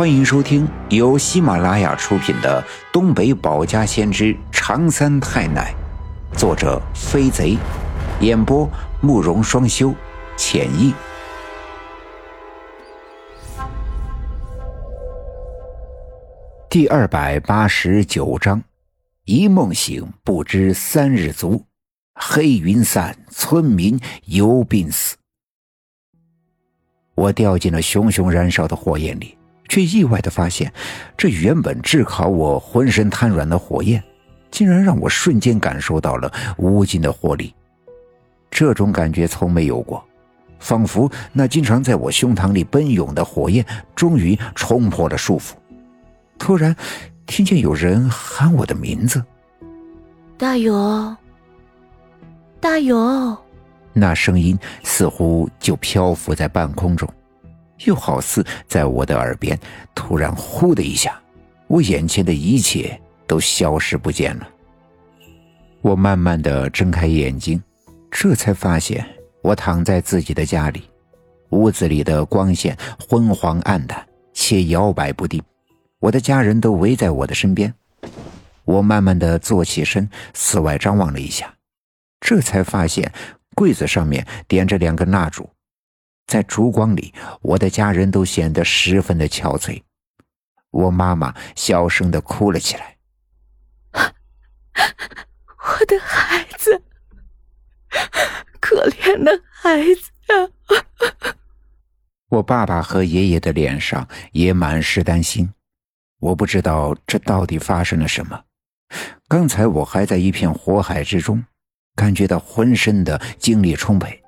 欢迎收听由喜马拉雅出品的《东北保家先知长三太奶》，作者飞贼，演播慕容双修，浅意。第二百八十九章：一梦醒，不知三日足。黑云散，村民犹病死。我掉进了熊熊燃烧的火焰里。却意外的发现，这原本炙烤我浑身瘫软的火焰，竟然让我瞬间感受到了无尽的活力。这种感觉从没有过，仿佛那经常在我胸膛里奔涌的火焰终于冲破了束缚。突然，听见有人喊我的名字：“大勇，大勇！”那声音似乎就漂浮在半空中。又好似在我的耳边，突然“呼”的一下，我眼前的一切都消失不见了。我慢慢的睁开眼睛，这才发现我躺在自己的家里，屋子里的光线昏黄暗淡且摇摆不定，我的家人都围在我的身边。我慢慢的坐起身，四外张望了一下，这才发现柜子上面点着两根蜡烛。在烛光里，我的家人都显得十分的憔悴。我妈妈小声的哭了起来：“ 我的孩子，可怜的孩子啊！”我爸爸和爷爷的脸上也满是担心。我不知道这到底发生了什么。刚才我还在一片火海之中，感觉到浑身的精力充沛，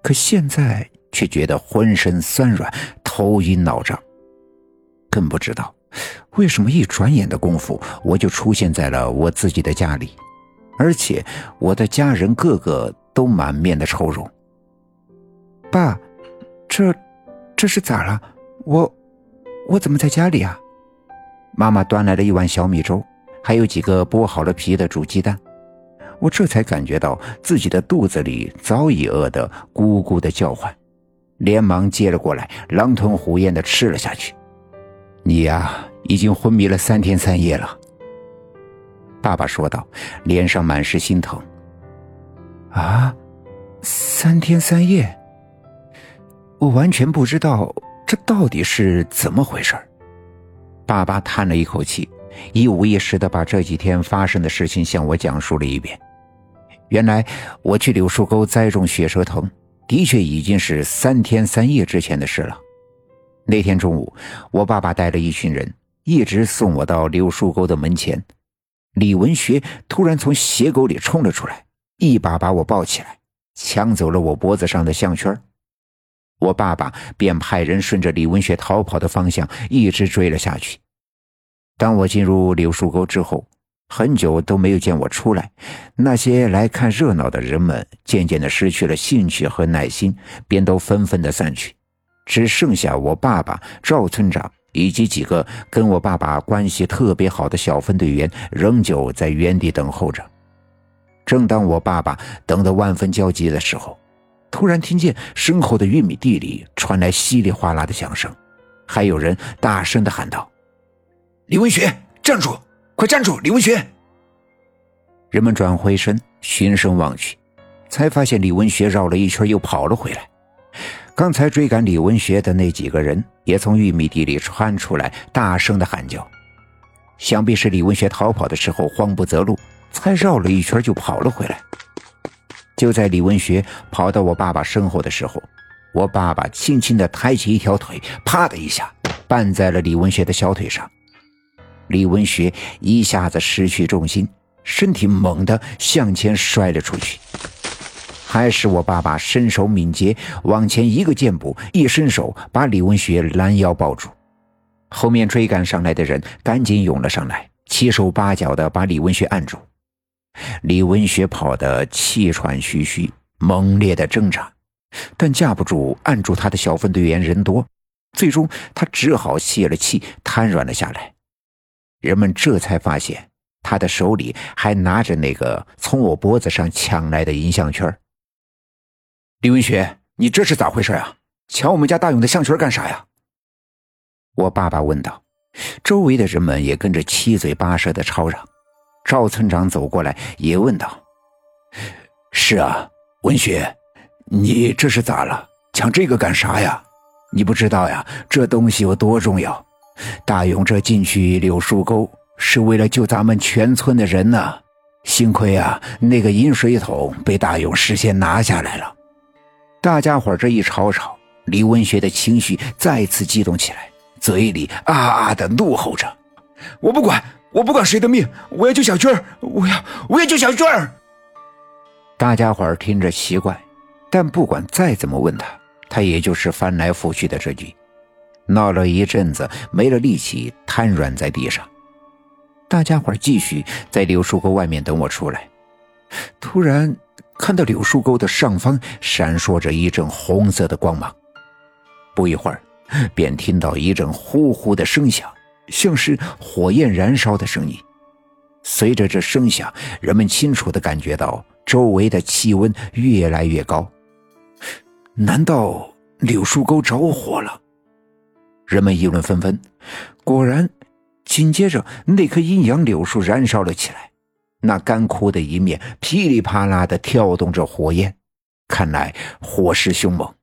可现在……却觉得浑身酸软、头晕脑胀，更不知道为什么一转眼的功夫，我就出现在了我自己的家里，而且我的家人个个都满面的愁容。爸，这这是咋了？我我怎么在家里啊？妈妈端来了一碗小米粥，还有几个剥好了皮的煮鸡蛋，我这才感觉到自己的肚子里早已饿得咕咕的叫唤。连忙接了过来，狼吞虎咽的吃了下去。你呀，已经昏迷了三天三夜了。爸爸说道，脸上满是心疼。啊，三天三夜，我完全不知道这到底是怎么回事爸爸叹了一口气，一五一十的把这几天发生的事情向我讲述了一遍。原来我去柳树沟栽种血蛇藤。的确已经是三天三夜之前的事了。那天中午，我爸爸带了一群人，一直送我到柳树沟的门前。李文学突然从斜沟里冲了出来，一把把我抱起来，抢走了我脖子上的项圈。我爸爸便派人顺着李文学逃跑的方向一直追了下去。当我进入柳树沟之后，很久都没有见我出来，那些来看热闹的人们渐渐的失去了兴趣和耐心，便都纷纷的散去，只剩下我爸爸、赵村长以及几个跟我爸爸关系特别好的小分队员仍旧在原地等候着。正当我爸爸等得万分焦急的时候，突然听见身后的玉米地里传来稀里哗啦的响声，还有人大声的喊道：“李文学，站住！”快站住，李文学！人们转回身，循声望去，才发现李文学绕了一圈又跑了回来。刚才追赶李文学的那几个人也从玉米地里窜出来，大声的喊叫。想必是李文学逃跑的时候慌不择路，才绕了一圈就跑了回来。就在李文学跑到我爸爸身后的时候，我爸爸轻轻的抬起一条腿，啪的一下绊在了李文学的小腿上。李文学一下子失去重心，身体猛地向前摔了出去。还是我爸爸身手敏捷，往前一个箭步，一伸手把李文学拦腰抱住。后面追赶上来的人赶紧涌了上来，七手八脚的把李文学按住。李文学跑得气喘吁吁，猛烈的挣扎，但架不住按住他的小分队员人多，最终他只好泄了气，瘫软了下来。人们这才发现，他的手里还拿着那个从我脖子上抢来的银项圈。李文学，你这是咋回事啊？抢我们家大勇的项圈干啥呀？我爸爸问道。周围的人们也跟着七嘴八舌的吵嚷。赵村长走过来也问道：“是啊，文学，你这是咋了？抢这个干啥呀？你不知道呀，这东西有多重要？大勇这进去柳树沟是为了救咱们全村的人呢。幸亏啊，那个饮水桶被大勇事先拿下来了。”大家伙这一吵吵，李文学的情绪再次激动起来，嘴里啊啊的怒吼着：“我不管，我不管谁的命，我要救小军儿！我要，我要救小军儿！”大家伙听着奇怪，但不管再怎么问他，他也就是翻来覆去的这句。闹了一阵子，没了力气，瘫软在地上。大家伙继续在柳树沟外面等我出来，突然。看到柳树沟的上方闪烁着一阵红色的光芒，不一会儿，便听到一阵呼呼的声响，像是火焰燃烧的声音。随着这声响，人们清楚的感觉到周围的气温越来越高。难道柳树沟着火了？人们议论纷纷。果然，紧接着那棵阴阳柳树燃烧了起来。那干枯的一面噼里啪啦的跳动着火焰，看来火势凶猛。